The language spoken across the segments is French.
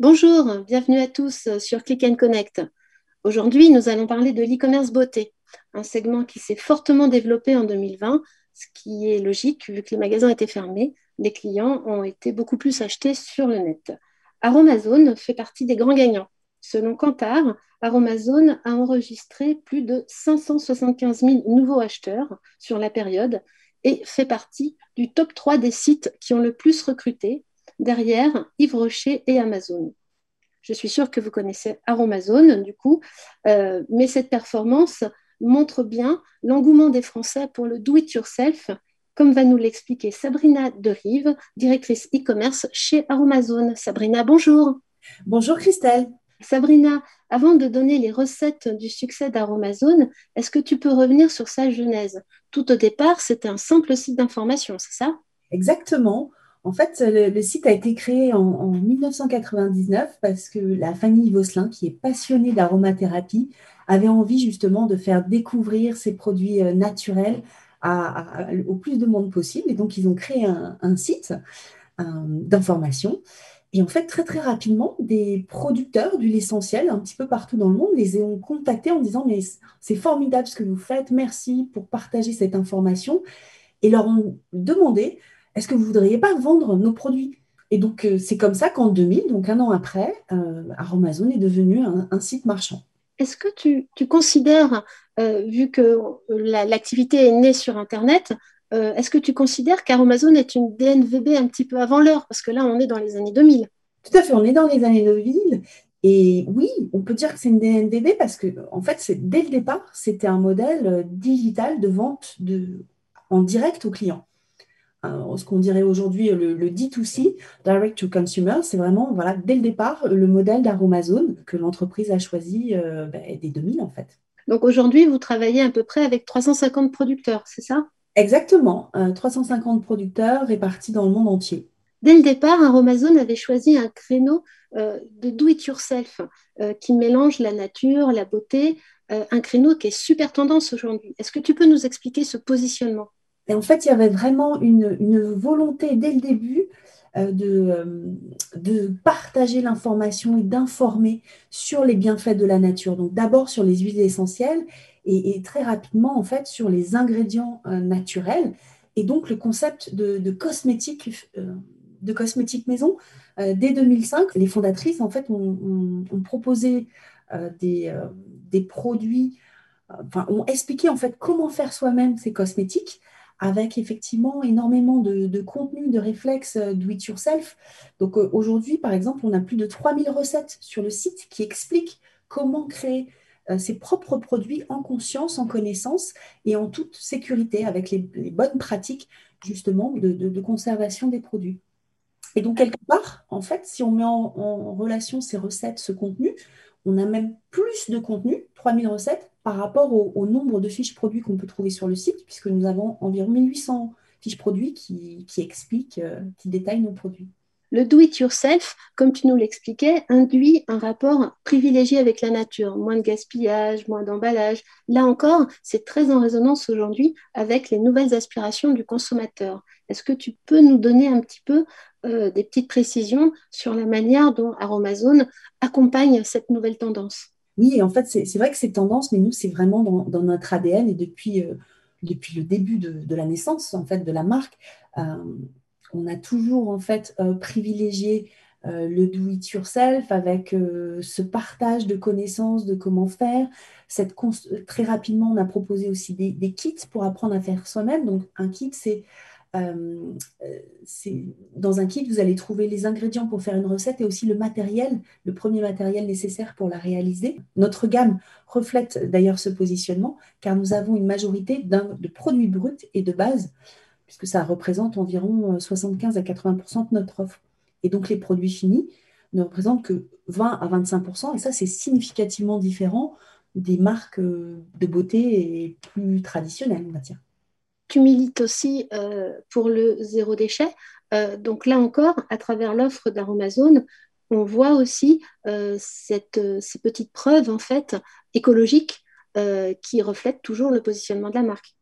Bonjour, bienvenue à tous sur Click and Connect. Aujourd'hui, nous allons parler de l'e-commerce beauté, un segment qui s'est fortement développé en 2020, ce qui est logique vu que les magasins étaient fermés, les clients ont été beaucoup plus achetés sur le net. Aromazone fait partie des grands gagnants. Selon Kantar, Aromazone a enregistré plus de 575 000 nouveaux acheteurs sur la période et fait partie du top 3 des sites qui ont le plus recruté, derrière Yves Rocher et Amazon. Je suis sûre que vous connaissez Aromazone, du coup, euh, mais cette performance montre bien l'engouement des Français pour le do-it-yourself, comme va nous l'expliquer Sabrina Derive, directrice e-commerce chez Aromazone. Sabrina, bonjour. Bonjour Christelle. Sabrina, avant de donner les recettes du succès d'Aromazone, est-ce que tu peux revenir sur sa genèse? Tout au départ, c'était un simple site d'information, c'est ça? Exactement. En fait, le, site a été créé en, 1999 parce que la famille Vosselin, qui est passionnée d'aromathérapie, avait envie justement de faire découvrir ces produits euh, naturels au plus de monde possible. Et donc, ils ont créé un, site d'information et en fait, très très rapidement, des producteurs d'huile essentielle un petit peu partout dans le monde les ont contactés en disant mais c'est formidable ce que vous faites, merci pour partager cette information et leur ont demandé est-ce que vous voudriez pas vendre nos produits? Et donc euh, c'est comme ça qu'en 2000, donc un an après, euh, Aromazone est devenu un, site marchand. Est-ce que tu, considères, euh, vu que l'activité est née sur Internet, euh, est-ce que tu considères qu'Aromazone est une DNVB un petit peu avant l'heure? Parce que là, on est dans les années 2000. Tout à fait, on est dans les années 2000. Et oui, on peut dire que c'est une DNVB parce que, en fait, dès le départ, c'était un modèle euh, digital de vente de, en direct aux clients. Ce qu'on dirait aujourd'hui le, D2C, Direct to Consumer, c'est vraiment, voilà, dès le départ, le modèle d'Aromazone que l'entreprise a choisi euh, ben, dès 2000, en fait. Donc aujourd'hui, vous travaillez à peu près avec 350 producteurs, c'est ça? Exactement, 350 euh, producteurs répartis dans le monde entier. Dès le départ, Aromazone avait choisi un créneau euh, de do-it-yourself euh, qui mélange la nature, la beauté, un créneau qui est super tendance aujourd'hui. Est-ce que tu peux nous expliquer ce positionnement? Et En fait, il y avait vraiment une, volonté dès le début de, de, partager l'information et d'informer sur les bienfaits de la nature. Donc d'abord sur les huiles essentielles et, très rapidement en fait sur les ingrédients euh, naturels et donc le concept de, euh, de cosmétique maison. Euh, dès 2005, les fondatrices en fait ont, proposé des, des, produits, ont expliqué en fait comment faire soi-même ces cosmétiques avec effectivement énormément de, de contenu, de réflexes do it yourself. Donc aujourd'hui, par exemple, on a plus de 3000 recettes sur le site qui expliquent comment créer euh, ses propres produits en conscience, en connaissance et en toute sécurité avec les, bonnes pratiques justement de, conservation des produits. Et donc, quelque part, en fait, si on met en, relation ces recettes, ce contenu, on a même plus de contenu, 3000 recettes, par rapport au, nombre de fiches produits qu'on peut trouver sur le site, puisque nous avons environ 1800 fiches produits qui, expliquent, euh, qui détaillent nos produits. Le do-it-yourself, comme tu nous l'expliquais, induit un rapport privilégié avec la nature, moins de gaspillage, moins d'emballage. Là encore, c'est très en résonance aujourd'hui avec les nouvelles aspirations du consommateur. Est-ce que tu peux nous donner un petit peu euh, des petites précisions sur la manière dont Aromazone accompagne cette nouvelle tendance? Oui, en fait, c'est vrai que c'est tendance, mais nous, c'est vraiment dans, notre ADN et depuis, euh, depuis le début de, la naissance en fait de la marque. Euh, on a toujours en fait euh, privilégié le do it yourself avec ce partage de connaissances de comment faire. Très rapidement, on a proposé aussi des, kits pour apprendre à faire soi-même. Donc un kit, c'est dans un kit, vous allez trouver les ingrédients pour faire une recette et aussi le matériel, le premier matériel nécessaire pour la réaliser. Notre gamme reflète d'ailleurs ce positionnement car nous avons une majorité de produits bruts et de base puisque ça représente environ 75 euh, à 80% de notre offre. Et donc les produits finis, ne représentent que 20 à 25% et ça, c'est significativement différent des marques de beauté plus traditionnelles, on va dire. Tu milites aussi pour le zéro déchet. donc là encore, à travers l'offre d'Aromazone, on voit aussi cette, ces petites preuves en fait écologiques qui reflètent toujours le positionnement de la marque.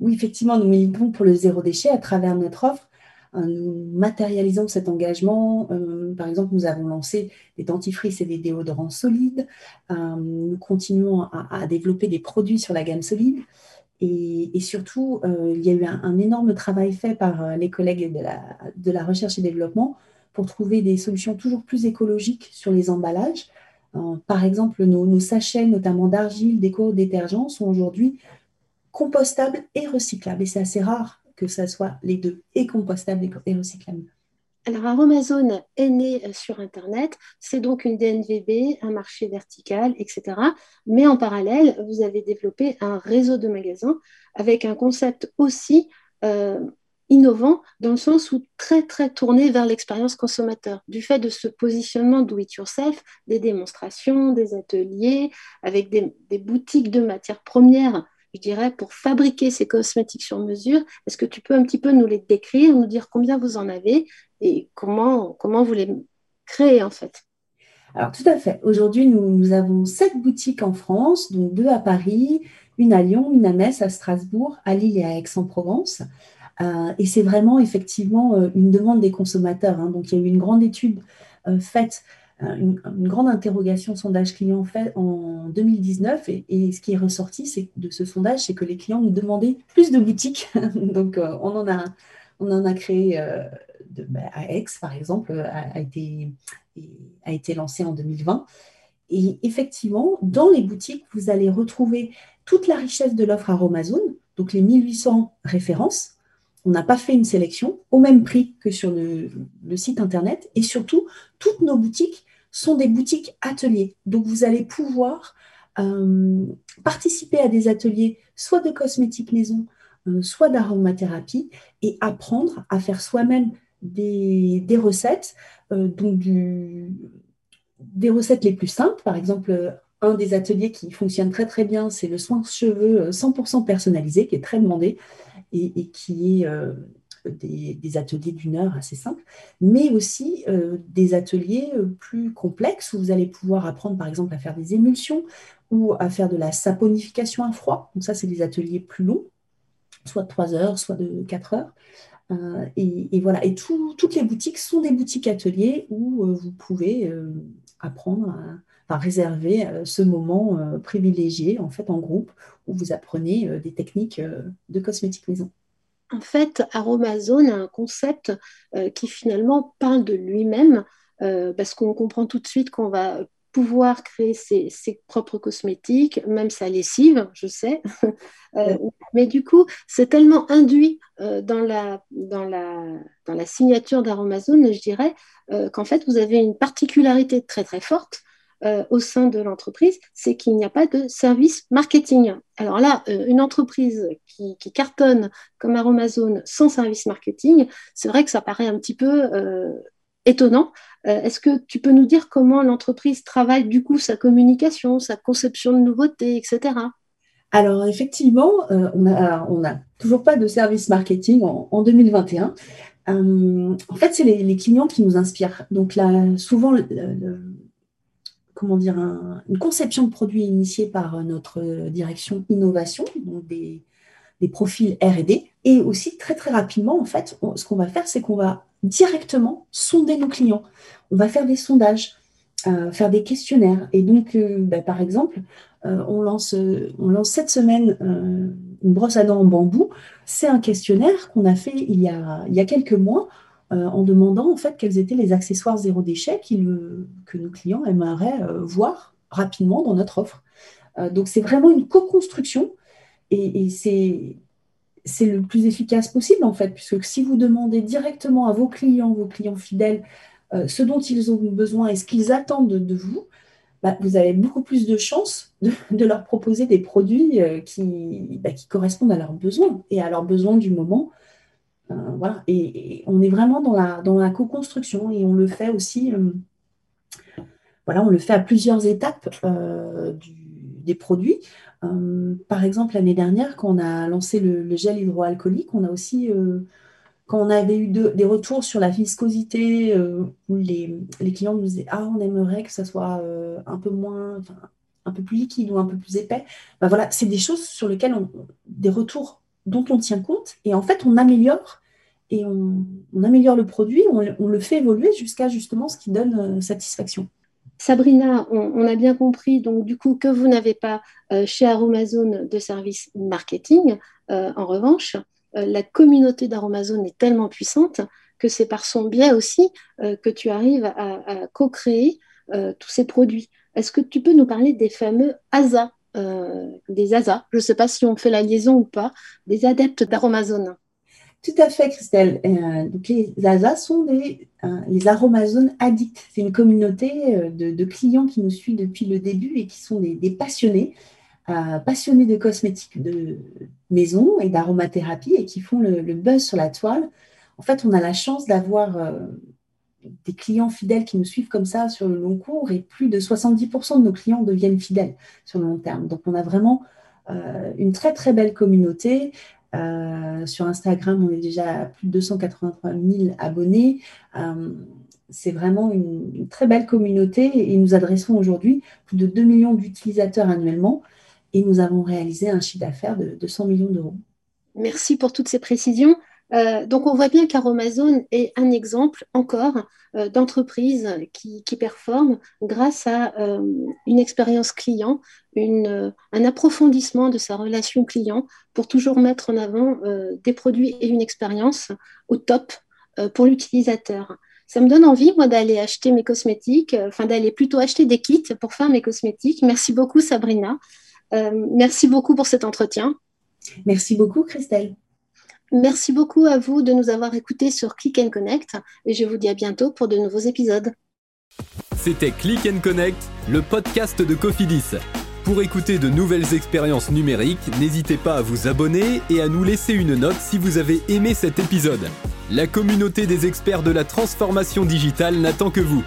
Oui, effectivement, nous militons pour le zéro déchet à travers notre offre. Euh, nous matérialisons cet engagement. Euh, par exemple, nous avons lancé des dentifrices et des déodorants solides. Euh, nous continuons à, développer des produits sur la gamme solide. Et, surtout, il y a eu un, énorme travail fait par les collègues de la, recherche et développement pour trouver des solutions toujours plus écologiques sur les emballages. par exemple, nos, sachets, notamment d'argile, d'éco-détergents, sont aujourd'hui compostable et recyclable. Et c'est assez rare que ça soit les deux, et compostable et recyclable. Alors, Aromazone est né euh, sur Internet. C'est donc une DNVB, un marché vertical, etc. Mais en parallèle, vous avez développé un réseau de magasins avec un concept aussi euh, innovant dans le sens où très, très tourné vers l'expérience consommateur. Du fait de ce positionnement do it yourself, des démonstrations, des ateliers, avec des, des boutiques de matières premières je dirais, pour fabriquer ces cosmétiques sur mesure. Est-ce que tu peux un petit peu nous les décrire, nous dire combien vous en avez et comment, comment vous les créez en fait? Alors tout à fait. Aujourd'hui, nous, avons sept boutiques en France, dont deux à Paris, une à Lyon, une à Metz, à Strasbourg, à Lille et à Aix-en-Provence. Euh, et c'est vraiment effectivement euh, une demande des consommateurs. Hein. Donc il y a eu une grande étude euh, faite une, grande interrogation sondage client fait en 2019 et, ce qui est ressorti de ce sondage, c'est que les clients nous demandaient plus de boutiques. Donc on, en a, on en a créé de, bah, à Aix par exemple, a, été, a été lancé en 2020. Et effectivement, dans les boutiques, vous allez retrouver toute la richesse de l'offre Aromazone, donc les 1800 références. On n'a pas fait une sélection au même prix que sur le, le, site internet. Et surtout, toutes nos boutiques sont des boutiques ateliers. Donc, vous allez pouvoir euh, participer à des ateliers, soit de cosmétiques maison, euh, soit d'aromathérapie, et apprendre à faire soi-même des, recettes, euh, donc des recettes les plus simples. Par exemple, un des ateliers qui fonctionne très très bien, c'est le soin cheveux 100% personnalisé, qui est très demandé et, qui est des, ateliers d'une heure assez simples, mais aussi euh, des ateliers euh, plus complexes où vous allez pouvoir apprendre par exemple à faire des émulsions ou à faire de la saponification à froid. Donc ça, c'est des ateliers plus longs, soit de 3 heures, soit de 4 heures. Euh, et, voilà, et toutes les boutiques sont des boutiques ateliers où vous pouvez apprendre à, réserver ce moment privilégié en fait en groupe où vous apprenez des techniques de cosmétique maison. En fait, Aromazone a un concept euh, qui finalement parle de lui-même, euh, parce qu'on comprend tout de suite qu'on va pouvoir créer ses, propres cosmétiques, même sa lessive, je sais. Euh, mais du coup, c'est tellement induit dans, la, dans, la, dans la signature d'Aromazone, je dirais, qu'en fait, vous avez une particularité très très forte euh, au sein de l'entreprise, c'est qu'il n'y a pas de service marketing. Alors là, euh, une entreprise qui, cartonne comme Aromazone sans service marketing, c'est vrai que ça paraît un petit peu euh, étonnant. Est-ce que tu peux nous dire comment l'entreprise travaille du coup sa communication, sa conception de nouveautés, etc. Alors effectivement, on n'a toujours pas de service marketing en, 2021. en fait, c'est les, clients qui nous inspirent. Donc là, souvent, comment dire, une conception de produit initiée par notre direction innovation, donc des, profils R&D. Et aussi, très très rapidement, en fait, ce qu'on va faire, c'est qu'on va directement sonder nos clients. On va faire des sondages, euh, faire des questionnaires. Et donc, euh, bah, par exemple, euh, on, lance, cette semaine une brosse à dents en bambou. C'est un questionnaire qu'on a fait il y a, quelques mois en demandant en fait quels étaient les accessoires zéro déchet que nos clients aimeraient voir rapidement dans notre offre. Donc c'est vraiment une co-construction et, c'est le plus efficace possible en fait, puisque si vous demandez directement à vos clients, vos clients fidèles, ce dont ils ont besoin et ce qu'ils attendent de, vous, bah, vous avez beaucoup plus de chances de, leur proposer des produits qui, bah, qui, correspondent à leurs besoins et à leurs besoins du moment euh, voilà. Et, on est vraiment dans la, co-construction et on le fait aussi euh, voilà, on le fait à plusieurs étapes des produits. Par exemple, l'année dernière, quand on a lancé le, gel hydroalcoolique, on a aussi quand on avait eu des retours sur la viscosité, où les, clients nous disaient Ah, on aimerait que ça soit un peu moins, un peu plus liquide ou un peu plus épais, ben voilà, c'est des choses sur lesquelles on, des retours dont on tient compte et en fait on améliore et on, améliore le produit, on, le fait évoluer jusqu'à justement ce qui donne euh, satisfaction. Sabrina, on, a bien compris donc du coup que vous n'avez pas euh, chez Aromazone de service marketing. Euh, en revanche, la communauté d'Aromazone est tellement puissante que c'est par son biais aussi que tu arrives à, à co-créer tous ces produits. Est-ce que tu peux nous parler des fameux ASA, euh, des ASA Je ne sais pas si on fait la liaison ou pas, des adeptes d'Aromazone. Tout à fait, Christelle. Euh, donc les ASA sont des, euh, les Aromazones addicts. C'est une communauté de, clients qui nous suivent depuis le début et qui sont des, passionnés, passionnés de cosmétiques de maison et d'aromathérapie et qui font le, buzz sur la toile. En fait, on a la chance d'avoir des clients fidèles qui nous suivent comme ça sur le long cours et plus de 70% de nos clients deviennent fidèles sur le long terme. Donc on a vraiment euh, une très très belle communauté. Euh, sur Instagram, on est déjà à plus de 283 000 abonnés. Euh, c'est vraiment une, très belle communauté et nous adressons aujourd'hui plus de 2 millions d'utilisateurs annuellement et nous avons réalisé un chiffre d'affaires de, de 100 millions d'euros. Merci pour toutes ces précisions. Euh, donc on voit bien qu'Aromazone est un exemple encore euh, d'entreprise qui, performe grâce à euh, une expérience client, un approfondissement de sa relation client pour toujours mettre en avant des produits et une expérience au top pour l'utilisateur. Ça me donne envie, moi, d'aller acheter mes cosmétiques, enfin d'aller plutôt acheter des kits pour faire mes cosmétiques. Merci beaucoup, Sabrina. merci beaucoup pour cet entretien. Merci beaucoup, Christelle. Merci beaucoup à vous de nous avoir écoutés sur Click and Connect et je vous dis à bientôt pour de nouveaux épisodes. C'était Click and Connect, le podcast de Cofidis. Pour écouter de nouvelles expériences numériques, n'hésitez pas à vous abonner et à nous laisser une note si vous avez aimé cet épisode. La communauté des experts de la transformation digitale n'attend que vous.